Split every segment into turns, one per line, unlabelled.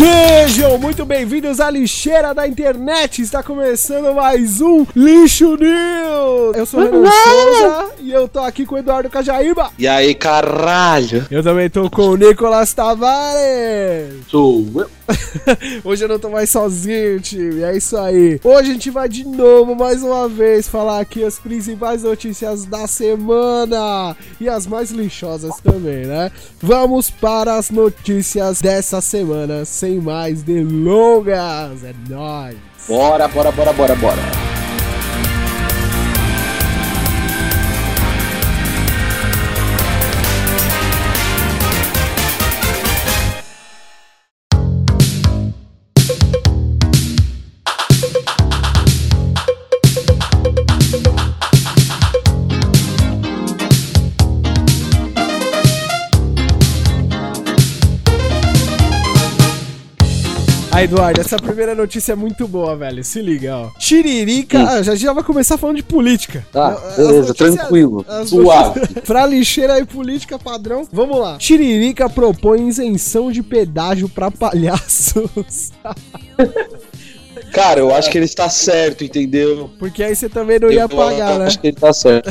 Sejam muito bem-vindos à lixeira da internet. Está começando mais um Lixo News. Eu sou o Renan Souza e eu tô aqui com o Eduardo Cajaíba.
E aí, caralho?
Eu também tô com o Nicolas Tavares.
Sou eu.
Hoje eu não tô mais sozinho, time. É isso aí. Hoje a gente vai de novo, mais uma vez, falar aqui as principais notícias da semana e as mais lixosas também, né? Vamos para as notícias dessa semana, sem mais delongas. É nóis.
Bora, bora, bora, bora, bora.
Aí, Eduardo, essa primeira notícia é muito boa, velho. Se liga, ó. Tiririca. Ah, já, já vai começar falando de política.
Tá,
As
beleza,
notícias-
tranquilo, suave.
pra lixeira e política padrão. Vamos lá. Tiririca propõe isenção de pedágio pra palhaços.
Cara, eu acho que ele está certo, entendeu?
Porque aí você também não ia
eu
pagar, né?
acho que ele tá certo.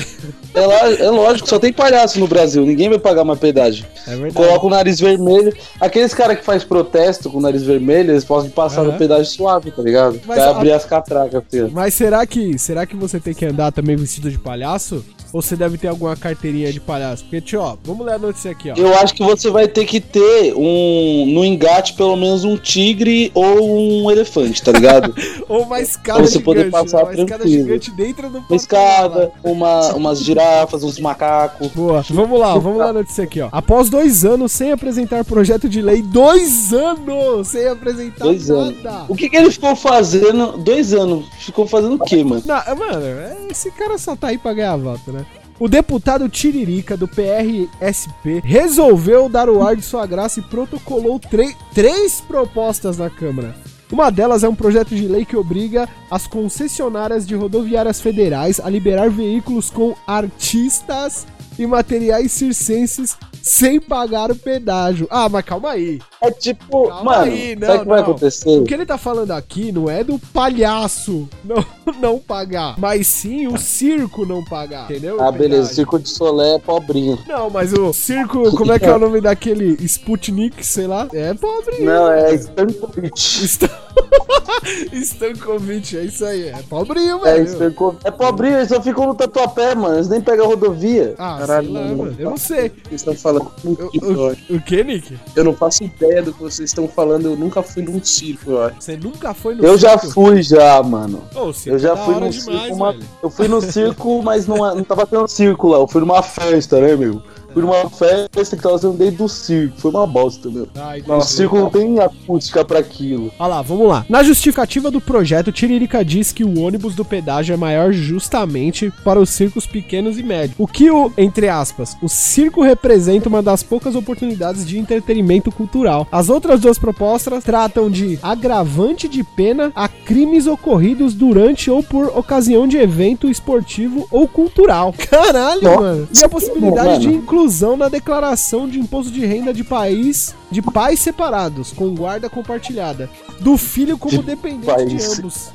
É, lá- é lógico, só tem palhaço no Brasil, ninguém vai pagar mais pedágio.
É verdade.
Coloca o nariz vermelho. Aqueles caras que faz protesto com o nariz vermelho, eles podem passar
Aham.
no pedágio suave, tá ligado?
Mas
vai
a-
abrir as catracas, filho.
Mas será que, será que você tem que andar também vestido de palhaço? Ou você deve ter alguma carteirinha de palhaço? Porque, tio, ó, vamos ler a notícia aqui, ó.
Eu acho que você vai ter que ter um no engate pelo menos um tigre ou um elefante, tá ligado?
Ou uma escada
Pra você poder
gigante.
passar
uma escada
tranquilo.
gigante dentro do
Uma escada, uma, umas girafas, uns macacos.
Boa. Vamos lá, vamos lá a notícia aqui, ó. Após dois anos sem apresentar projeto de lei, dois anos sem apresentar
Dois anos.
nada.
O que, que ele ficou fazendo? Dois anos. Ficou fazendo o quê, mano?
Não, mano, esse cara só tá aí pra ganhar voto, né? O deputado Tiririca, do PRSP, resolveu dar o ar de sua graça e protocolou três propostas na Câmara. Uma delas é um projeto de lei que obriga as concessionárias de rodoviárias federais a liberar veículos com artistas e materiais circenses sem pagar o pedágio. Ah, mas calma aí.
É tipo,
Calma
mano,
aí, não,
sabe o que vai acontecer?
O que ele tá falando aqui não é do palhaço não, não pagar, mas sim o circo não pagar, entendeu?
Ah, beleza.
Pedágio.
Circo de Solé é pobrinho.
Não, mas o circo, como é que é o nome daquele Sputnik, sei lá? É pobre.
Não, é Stankovic.
Stan... Stankovic, é isso aí, é pobrinho,
É,
velho.
Stankovic. É pobrinho, eles só ficam no tatuapé, mano. Eles nem pegam a rodovia.
Ah, sei lá, mano, eu não sei.
Vocês estão falando
O, o, o que, Nick?
Eu não faço ideia do que vocês estão falando. Eu nunca fui num circo, eu acho.
Você nunca foi no
Eu já
circo?
fui já, mano.
Ô, o circo
Eu já
é
fui no
demais,
circo uma-. Eu fui no circo, mas não, não tava tendo circo lá. Eu fui numa festa, né, meu? Fui numa festa que tava sendo dentro do circo. Foi uma bosta, meu.
Ah, entendi.
O circo não tem acústica pra aquilo.
Olha lá, vamos lá. Na justificativa do projeto, Tiririca diz que o ônibus do pedágio é maior justamente para os circos pequenos e médios. O que o, entre aspas, o circo representa uma das poucas oportunidades de entretenimento cultural. As outras duas propostas tratam de agravante de pena a crimes ocorridos durante ou por ocasião de evento esportivo ou cultural. Caralho,
Nossa,
mano. E a possibilidade de inclusão na declaração de imposto de renda de país de pais separados, com guarda compartilhada, do filho como
De
dependente de
pais
ambos.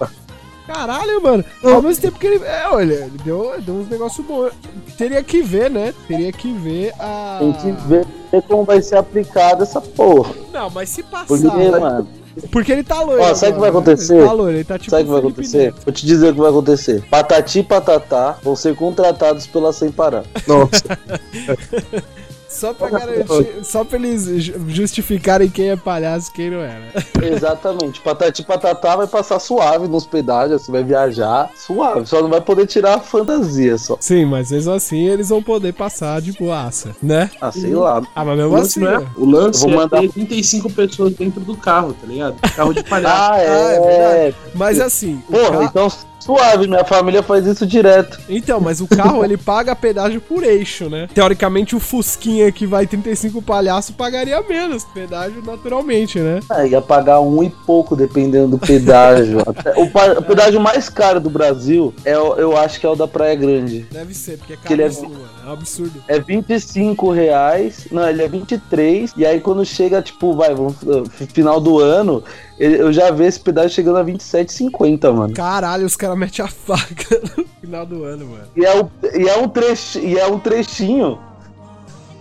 Caralho, mano. Ao mesmo tempo que ele. É, olha, ele deu, deu uns negócios bons. Teria que ver, né? Teria que ver a.
Tem que ver como vai ser aplicada essa porra.
Não, mas se passar.
Porque, mano,
Porque ele tá loiro.
Ó, sabe o que vai acontecer?
Ele tá loiro, ele tá tipo.
sabe o que vai acontecer?
Neto.
Vou te dizer o que vai acontecer. Patati e patatá vão ser contratados pela Sem Parar.
Nossa.
Só pra garantir. Só pra eles ju- justificarem quem é palhaço e quem não é, né?
Exatamente. Patati e patatá vai passar suave nos pedágios, você vai viajar suave. Só não vai poder tirar a fantasia só.
Sim, mas mesmo assim eles vão poder passar de boaça, né?
Ah, sei lá.
Ah, mas
O
mesmo
lance,
assim.
não é,
né?
o lance
vou
é
mandar-
ter 35 pessoas dentro do carro, tá ligado? Carro de palhaço.
Ah,
Ah, é
é.
verdade. Mas assim.
Porra,
ca-
então suave, minha família faz isso direto.
Então, mas o carro ele paga pedágio por eixo, né? Teoricamente o Fusquinha que vai 35 palhaço pagaria menos pedágio naturalmente, né?
É, ia pagar um e pouco dependendo do pedágio. O, pedágio mais caro do Brasil, é, eu acho que é o da Praia Grande.
Deve ser, porque é
ele é-.
É um absurdo.
É 25 reais. Não, ele é 23. E aí quando chega, tipo, vai, vamos, final do ano, eu já vi esse pedágio chegando a 27,50, mano.
Caralho, os caras metem a faca no final do ano, mano.
E é, o- e é um, trecho, e é um trechinho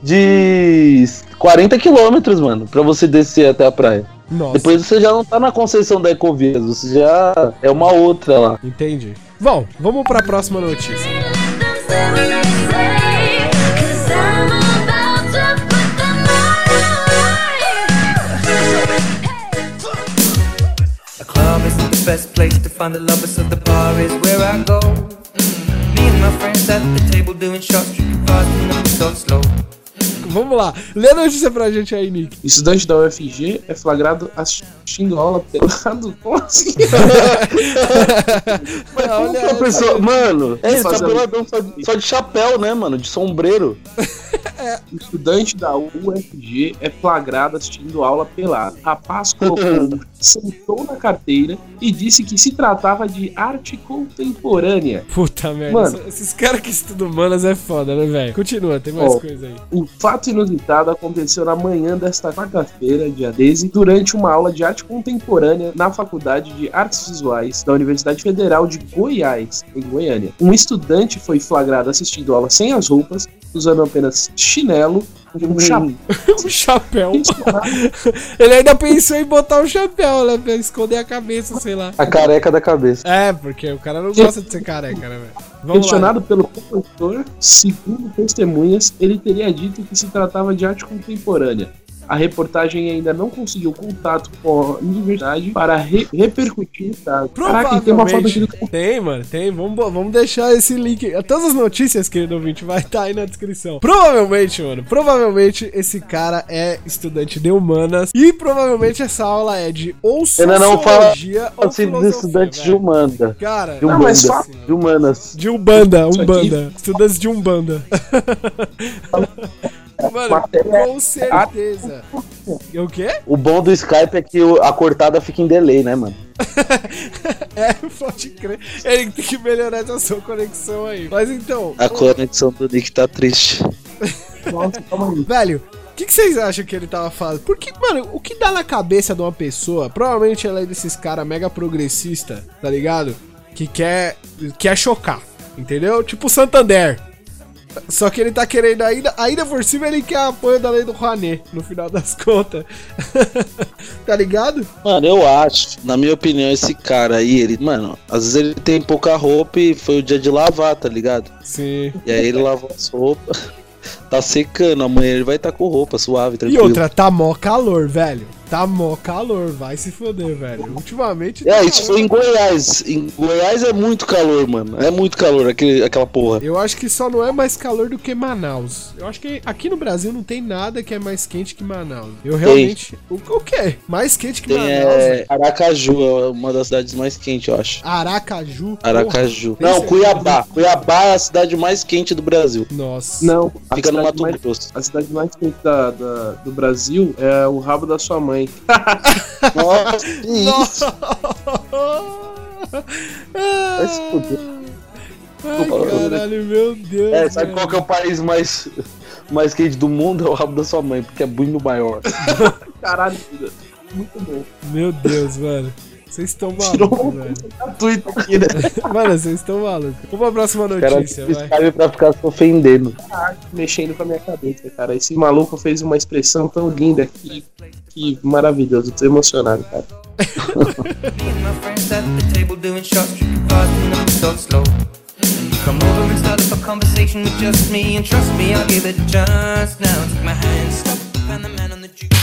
de 40 quilômetros, mano, pra você descer até a praia.
Nossa,
Depois você já não tá na concessão da Ecovias, você já é uma outra lá.
entendi. Bom, vamos pra próxima notícia.
Best place to find the lovers, so the bar is where I go. Me and my friends at the table doing shots, drinking fast and we talk slow.
Vamos lá. Lê a notícia pra gente aí, Nick.
Estudante da UFG é flagrado assistindo aula pelado. Como assim?
Mas como
olha
que a pessoa. Mano, é isso, tá peladão só, de- só de chapéu, né, mano? De sombreiro.
Estudante da UFG é flagrado assistindo aula pelado. Rapaz colocou, sentou na carteira e disse que se tratava de arte contemporânea.
Puta merda.
Mano.
Esses caras que estudam humanas é foda, né, velho? Continua, tem mais
Ó.
coisa aí.
O fato inusitado aconteceu na manhã desta quarta-feira, dia 13, durante uma aula de arte contemporânea na Faculdade de Artes Visuais da Universidade Federal de Goiás, em Goiânia. Um estudante foi flagrado assistindo aula sem as roupas, usando apenas chinelo, um chapéu.
Um chapéu. Ele ainda pensou em botar um chapéu, né? Pra esconder a cabeça, sei lá.
A careca da cabeça.
É, porque o cara não gosta de ser careca, né, velho? Vamos lá.
Questionado pelo compositor, segundo testemunhas, ele teria dito que se tratava de arte contemporânea. A reportagem ainda não conseguiu contato com a universidade para re- repercutir o caso. Caraca, tem uma foto aqui do
Provavelmente. Tem, mano, tem. Vamos, vamos deixar esse link. Todas as notícias, querido ouvinte, vai estar aí na descrição. Provavelmente, mano, provavelmente esse cara é estudante de humanas. E provavelmente essa aula é de ou
Ainda não fala
sociologia ou
Assim, dos
filosofia,
estudantes de. Humanda.
Cara,
De
Não, mas
Umbanda.
fala-
De humanas.
de Umbanda, Umbanda. Estudantes de Umbanda. Mano,
Matéria-
com certeza. O quê?
O bom do Skype é que a cortada fica em delay, né, mano?
É, pode crer. Ele tem que melhorar essa sua conexão aí. Mas então,
A conexão do Nick tá triste.
Nossa, calma aí.
velho, o que, que vocês acham que ele tava falando? Porque, mano, o que dá na cabeça de uma pessoa, provavelmente ela é desses caras mega progressista, tá ligado? Que quer, quer chocar, entendeu? Tipo o Santander. Só que ele tá querendo ainda, ainda por cima ele quer apoio da lei do Rouanet, no final das contas. tá ligado?
Mano, eu acho, na minha opinião, esse cara aí, ele, mano, às vezes ele tem pouca roupa e foi o dia de lavar, tá ligado?
Sim.
E aí ele lavou as roupas, tá secando, amanhã ele vai estar com roupa suave,
E
tranquilo.
outra, tá mó calor, velho. Tá mó calor, vai se foder, velho. Ultimamente. tá
É, isso
calor.
foi em Goiás. Em Goiás é muito calor, mano. É muito calor aquele, aquela porra.
Eu acho que só não é mais calor do que Manaus. Eu acho que aqui no Brasil não tem nada que é mais quente que Manaus. Eu realmente. O, o quê? Mais quente que
Tem
Manaus,
é,
velho?
Aracaju, é uma das cidades mais quentes, eu acho.
Aracaju.
Aracaju.
Tem
Não? Cuiabá. Cuiabá é a cidade mais quente do Brasil.
Porra. Nossa.
Não,
Fica no
cidade
Mato
mais-
Grosso.
A cidade mais quente da, da- do Brasil é o rabo da sua mãe.
Nossa, que isso?
Vai
se fuder.
Ai, caralho, meu Deus.
É, sabe
velho.
qual que é o país mais, mais quente do mundo? É o rabo da sua mãe, porque é muito maior.
Caralho, muito bom.
Meu Deus, mano. Vocês estão malucos, velho.
gratuito aqui, né?
Mano, vocês estão malucos. Vamos pra próxima
O cara
notícia, vai.
pra ficar se ofendendo.
Mexendo com a minha cabeça, cara. Esse maluco fez uma expressão tão linda que, que maravilhoso. Tô emocionado, cara.
Me and my friends at the table doing shots, drinking fast and then we talk slow. You come over and start up a conversation with just me, and trust me, I'll give it a chance. Now take my hand, stop, and the man on the juke.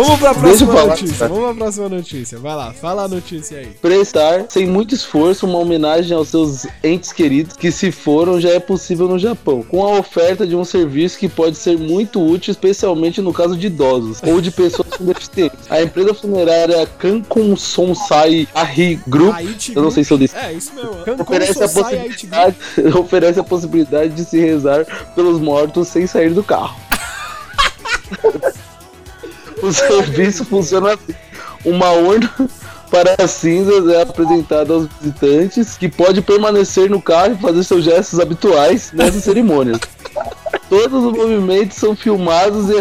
Vamos pra próxima
falar,
notícia.
cara.
Vamos pra próxima notícia. Vai lá, fala a notícia aí.
Prestar, sem muito esforço, uma homenagem aos seus entes queridos que se foram já é possível no Japão, com a oferta de um serviço que pode ser muito útil, especialmente no caso de idosos ou de pessoas com deficiência. A empresa funerária Kankun Sonsai Ahi Group, eu não sei se eu disse,
É, isso mesmo. Cancun
oferece a, possibilidade, oferece a possibilidade de se rezar pelos mortos sem sair do carro. o serviço funciona assim. Uma urna para cinzas é apresentada aos visitantes que pode permanecer no carro e fazer seus gestos habituais nessas cerimônias. Todos os movimentos são filmados e,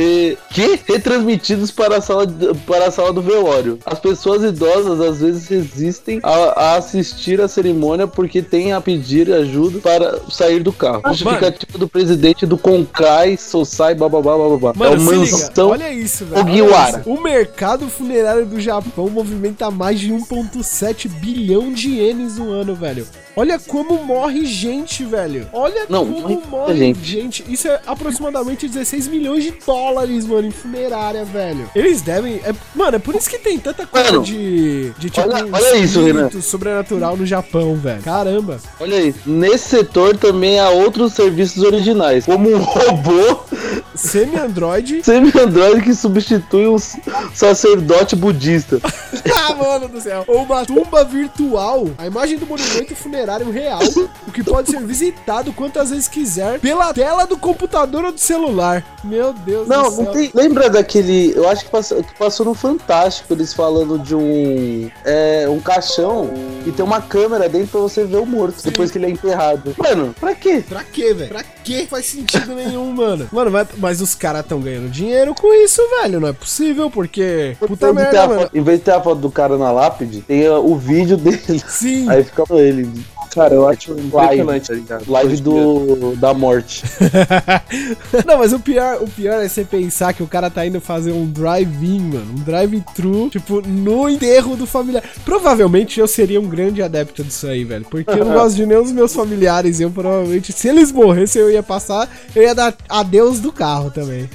e- que retransmitidos para a, sala de- para a sala do velório. As pessoas idosas às vezes resistem a, a assistir à cerimônia porque têm a pedir ajuda para sair do carro. Justificativa do presidente do Konkai Sosai bababá bababá.
Mano,
é o mansão
olha isso, velho. Olha isso. O mercado funerário do Japão movimenta mais de 1,7 bilhão de ienes no ano, velho. Olha como morre gente, velho. Olha
Não,
como
morre
morre
gente.
Gente. Isso é aproximadamente 16 milhões de dólares, mano, em funerária, velho. Eles devem. é- mano, é por isso que tem tanta coisa
Mano,
de. De tipo.
olha- olha isso, Renan.
sobrenatural no Japão, velho. Caramba.
Olha aí, nesse setor também há outros serviços originais, como um robô
Semi-android.
semi-androide que substitui um sacerdote budista.
ah, mano do céu. Ou uma tumba virtual. A imagem do monumento funerário real. O que pode ser visitado quantas vezes quiser pela tela do computador ou do celular. Meu Deus
Não,
do céu.
não tem. Lembra daquele. Eu acho que passou, que passou no Fantástico eles falando de um. É, um caixão e tem uma câmera dentro pra você ver o morto depois que ele é enterrado. Mano, pra quê?
Pra quê, velho? Pra quê? Faz sentido nenhum, mano. Mano, mas, mas os caras tão ganhando dinheiro com isso, velho. Não é possível, porque. Puta merda,
a
mano.
foto- em vez de ter a foto do cara na lápide, tem uh, o vídeo dele.
Sim.
Aí fica ele.
Cara, eu acho impressionante, tá ligado?
Live do, da morte.
Não, mas o pior, o pior é você pensar que o cara tá indo fazer um drive-in, mano. Um drive-thru, tipo, no enterro do familiar. Provavelmente eu seria um grande adepto disso aí, velho. Porque eu não gosto de nenhum dos meus familiares. E eu provavelmente, se eles morressem, eu ia passar, eu ia dar adeus do carro também.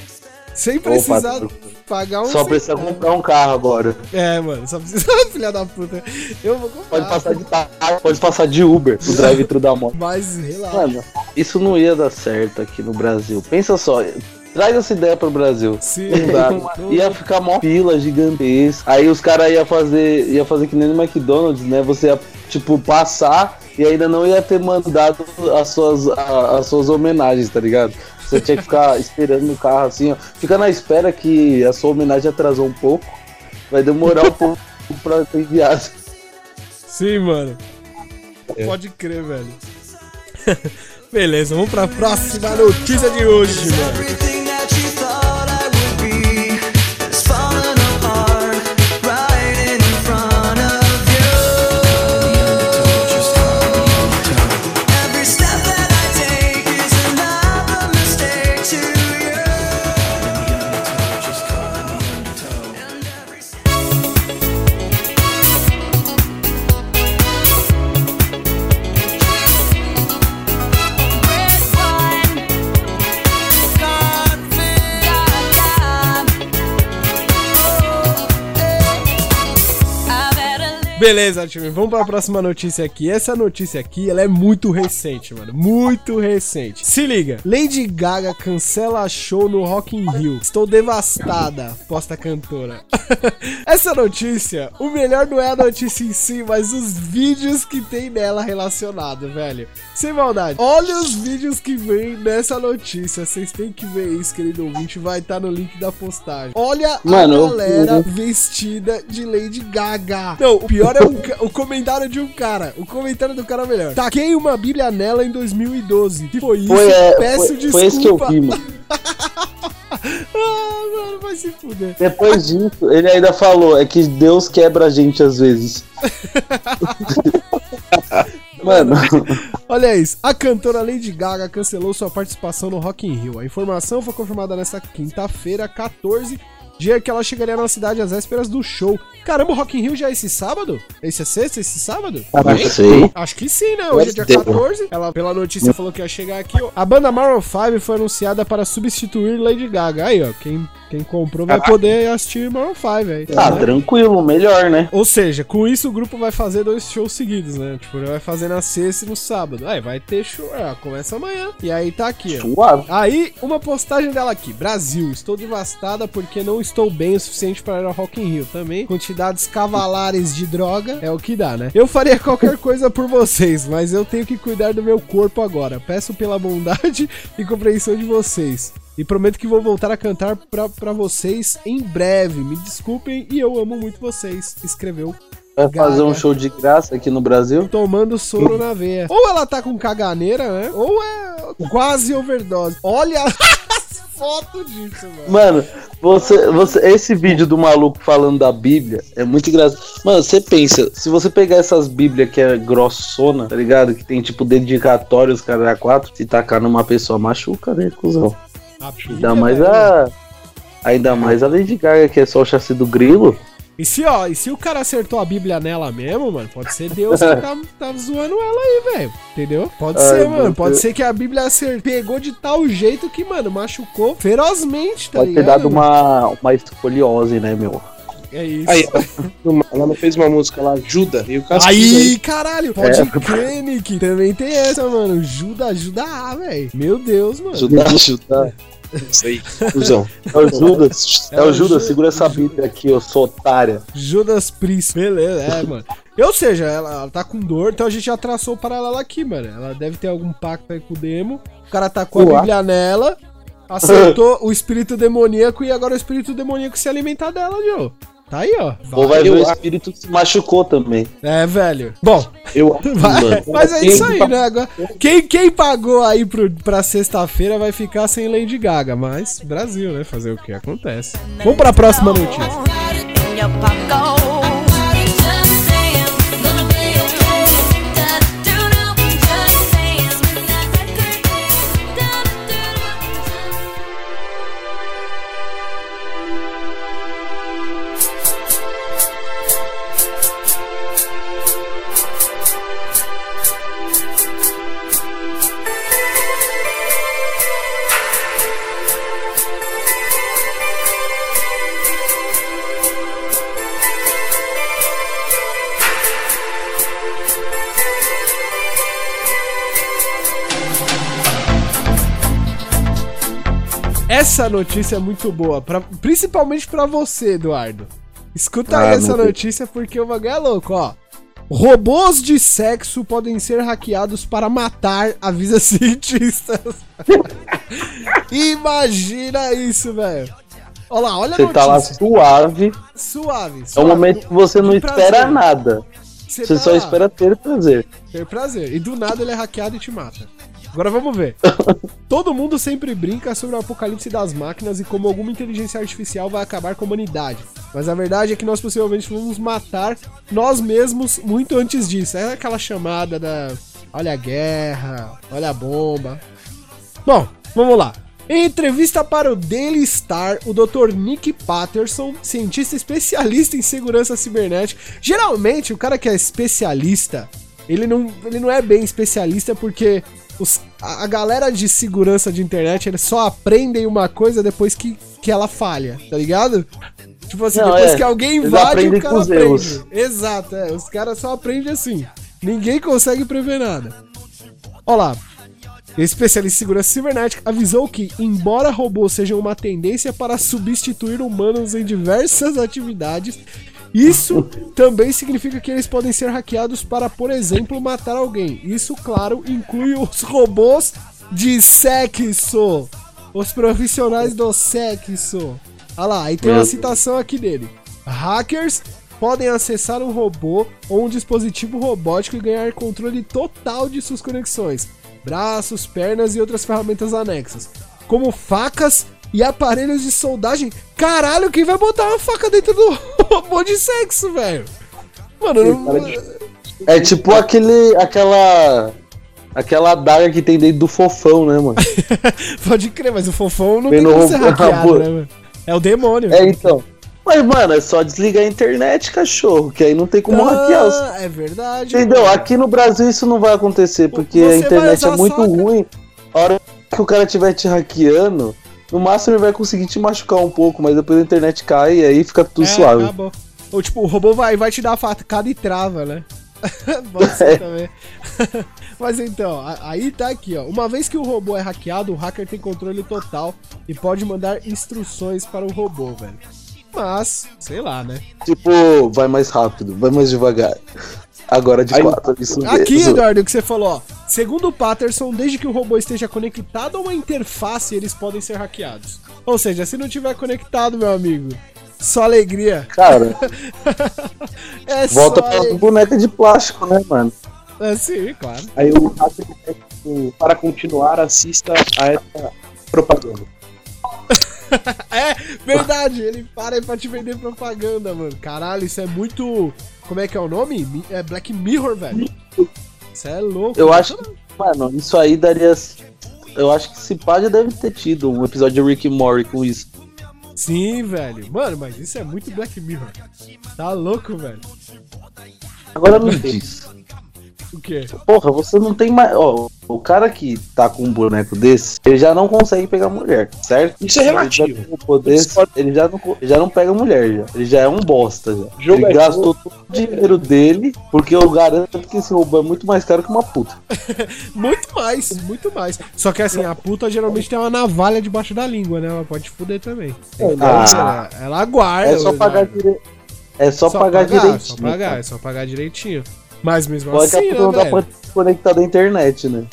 Sem precisar
Opa,
pagar um.
Só precisa comprar um carro agora.
É, mano, só precisa. Filha da puta. Eu vou comprar.
Pode passar de táxi, pode passar de Uber, o drive-thru da moto.
Mas relaxa.
Mano, isso não ia dar certo aqui no Brasil. Pensa só, traz essa ideia pro Brasil.
Sim.
Não. Ia ficar mó fila gigantesca. Aí os caras iam fazer, ia fazer que nem no McDonald's, né? Você ia, tipo, passar e ainda não ia ter mandado as suas, a- as suas homenagens, tá ligado? Você tinha que ficar esperando no carro assim, ó. Fica na espera que a sua homenagem atrasou um pouco. Vai demorar um pouco pra ser enviado.
Sim, mano.
É.
Pode crer, velho. Beleza, vamos pra próxima notícia de hoje, mano. Beleza, time, vamos pra próxima notícia aqui. Essa notícia aqui, ela é muito recente, mano. Muito recente. Se liga. Lady Gaga cancela show no Rock in Rio. Estou devastada, posta a cantora. Essa notícia, o melhor não é a notícia em si, mas os vídeos que tem nela relacionado, velho. Sem maldade. Olha os vídeos que vem nessa notícia. Vocês têm que ver isso, querido ouvinte. Vai estar no link da postagem. Olha
Mano,
a
eu-
galera vestida de Lady Gaga. Não, o pior é o, ca- o comentário de um cara. O comentário do cara é o melhor. Taquei uma bíblia nela em 2012. Que foi isso?
Foi, é,
Peço
foi,
desculpa.
foi esse que eu vi, mano.
Ah, mano, vai se fuder.
Depois disso, ele ainda falou, é que Deus quebra a gente às vezes. Mano,
Olha isso, a cantora Lady Gaga cancelou sua participação no Rock in Rio. A informação foi confirmada nesta quinta-feira, 14, dia que ela chegaria na cidade às vésperas do show. Caramba, o Rock in Rio já é esse sábado? Esse é sexta, esse sábado?
Não sei.
Acho que sim, né? Hoje é dia
Deve ter.
14. Ela, pela notícia, falou que ia chegar aqui. ó. A banda Maroon 5 foi anunciada para substituir Lady Gaga. Aí, ó. Quem, quem comprou vai poder assistir Maroon 5 aí.
Ah,
né?
tranquilo, melhor, né?
Ou seja, com isso o grupo vai fazer dois shows seguidos, né? Tipo, ele vai fazer na sexta e no sábado. Aí vai ter show. É, começa amanhã. E aí tá aqui, ó.
Suave.
Aí, uma postagem dela aqui. Brasil, estou devastada porque não estou bem o suficiente para ir ao Rock in Rio. Também, quantidades cavalares de droga é o que dá, né? Eu faria qualquer coisa por vocês, mas eu tenho que cuidar do meu corpo agora. Peço pela bondade e compreensão de vocês. E prometo que vou voltar a cantar pra, pra vocês em breve. Me desculpem e eu amo muito vocês. Escreveu
Vai fazer um
Gaga.
show de graça aqui no Brasil?
tomando soro na veia. Ou ela tá com caganeira, né? Ou é quase overdose. Olha as fotos disso, mano.
Mano, você, você, esse vídeo do maluco falando da Bíblia é muito engraçado. Mano, você pensa, se você pegar essas Bíblias que é grossona, tá ligado? Que tem tipo dedicatórios, cara, a quatro, se tacar numa pessoa machuca, né, cuzão? Ainda mais a. Ainda mais a Lady Gaga, que é só o chassi do grilo.
E se, ó, e se o cara acertou a Bíblia nela mesmo, mano, pode ser Deus que tá, tá zoando ela aí, velho. Entendeu? Pode
Ai,
ser, mano. Pode
Deus.
ser que a Bíblia acer- pegou de tal jeito que, mano, machucou ferozmente, tá
Pode ter
ligado?
dado uma, uma escoliose, né, meu?
É isso.
Aí, ela- ela não fez uma música lá, Ajuda, e o caso
Aí, caralho, pode
É.
crer, Nick. Também tem essa, mano. Ajuda, ajuda a, velho. Meu Deus, mano.
Ajuda, ajuda. Isso aí.
É o Judas.
É
É
o
Judas,
Judas.
segura essa Bíblia aqui, eu sou otária.
Judas Priest. Beleza, é, mano. Ou seja, ela, ela tá com dor, então a gente já traçou o paralelo aqui, mano. Ela deve ter algum pacto aí com o demo. O cara tá com a. Bíblia nela, acertou o espírito demoníaco e agora o espírito demoníaco se alimentar dela, Joe. Tá aí, ó.
Ou vai ver o
acho-
espírito que se machucou também.
É, velho. Bom,
Eu
vai-
mano,
mas é isso
que
aí, né? Agora, quem, quem pagou aí pro, pra sexta-feira vai ficar sem Lady Gaga, mas Brasil, né? Fazer o que acontece. Vamos pra próxima notícia. Essa notícia é muito boa, pra- principalmente pra você, Eduardo. Escuta
Ah,
aí essa notícia porque o bagulho é louco, ó. Robôs de sexo podem ser hackeados para matar, avisa cientistas. Imagina isso, velho. Olha lá, olha a
Você tá lá
notícia.
suave,
Suave,
é um
suave.
momento que você não espera nada.
Você
Você
tá
só
lá,
espera ter prazer.
Ter prazer. E do nada ele é hackeado e te mata. Agora vamos ver. Todo mundo sempre brinca sobre o apocalipse das máquinas e como alguma inteligência artificial vai acabar com a humanidade. Mas a verdade é que nós possivelmente vamos matar nós mesmos muito antes disso. É aquela chamada da. Olha a guerra, olha a bomba. Bom, vamos lá. Em entrevista para o Daily Star, o Dr. Nick Patterson, cientista especialista em segurança cibernética. Geralmente, o cara que é especialista, ele não, ele não é bem especialista porque os- a, galera de segurança de internet, eles só aprendem uma coisa depois que, que ela falha, tá ligado? Tipo assim,
Não,
depois
é.
que alguém invade, o cara aprende.
erros.
Exato, é. Os caras só aprendem assim. Ninguém consegue prever nada. Olha lá. Especialista em segurança cibernética avisou que, embora robôs sejam uma tendência para substituir humanos em diversas atividades, isso também significa que eles podem ser hackeados para, por exemplo, matar alguém. Isso, claro, inclui os robôs de sexo. Os profissionais do sexo. Olha lá, aí tem uma citação aqui dele. Hackers podem acessar um robô ou um dispositivo robótico e ganhar controle total de suas conexões, braços, pernas e outras ferramentas anexas, como facas e aparelhos de soldagem. Caralho, quem vai botar uma faca dentro do robô de sexo, velho? Mano, eu não...
É tipo aquele. aquela. aquela adaga que tem dentro do fofão, né, mano?
pode crer, mas o fofão não tem como ser hackeado, né, mano? É o demônio.
É, então. Mas, mano, é só desligar a internet, cachorro, que aí não tem como hackear
Ah, é verdade.
Entendeu?
mano.
Aqui no Brasil isso não vai acontecer, porque
Você
a internet é muito ruim. A hora que o cara estiver te hackeando, no máximo ele vai conseguir te machucar um pouco, mas depois a internet cai e aí fica tudo
É,
suave.
acabou. Ou tipo, o robô vai, vai te dar a facada e trava, né? Pode
É.
ser também. Mas então, aí tá aqui, ó. Uma vez que o robô é hackeado, o hacker tem controle total e pode mandar instruções para o robô, velho. Mas, sei lá, né?
Tipo, vai mais rápido, vai mais devagar. Agora de
Aí-
quatro, isso
Aqui,
mesmo.
Eduardo, o que você falou, ó. Segundo o Patterson, desde que o robô esteja conectado a uma interface, eles podem ser hackeados. Ou seja, se não tiver conectado, meu amigo, só alegria.
Cara,
É
volta
só
pra boneca de plástico, né, mano?
É, sim, claro.
Aí o tipo, para continuar, assista a essa propaganda.
É, verdade, ele para aí pra te vender propaganda, mano. Caralho, isso é muito. Como é que é o nome? É Black Mirror, velho. Isso é louco.
Eu acho que, mano, isso aí daria. Eu acho que esse pá já deve ter tido um episódio de Rick and Morty com isso.
Sim, velho. Mano, mas isso é muito Black Mirror. Tá louco, velho.
Agora me diz.
O quê?
Porra, você não tem mais. Ó, o cara que tá com um boneco desse, ele já não consegue pegar mulher, certo?
Isso é relativo.
Ele, já ele já não, já não pega mulher, já. Ele já é um bosta, já.
Jogo
ele
é
gastou todo o dinheiro dele, porque eu garanto que esse robô é muito mais caro que uma puta.
Muito mais, muito mais. Só que assim, a puta geralmente tem uma navalha debaixo da língua, né? Ela pode fuder também.
Ah.
Ela, ela guarda.
É só pagar
Eduardo.
dire... É só, pagar, direitinho.
Só pagar, é só pagar direitinho. Mas mesmo
Pode
assim,
não
né, velho?
conectada à internet, né?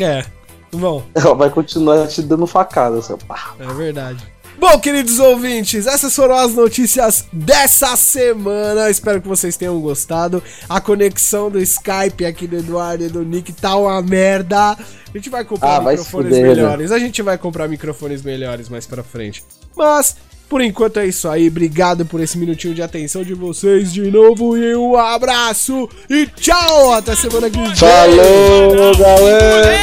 É. Bom,
Ela vai continuar te dando facada, assim, pá.
É verdade. Bom, queridos ouvintes, essas foram as notícias dessa semana. Espero que vocês tenham gostado. A conexão do Skype aqui do Eduardo e do Nick tá uma merda. A gente vai comprar
Ah, vai
microfones
fuder, né?
melhores. A gente vai comprar microfones melhores mais pra frente. Mas, por enquanto é isso aí. Obrigado por esse minutinho de atenção de vocês de novo. E um abraço. E tchau. Até semana que vem.
Falou, galera!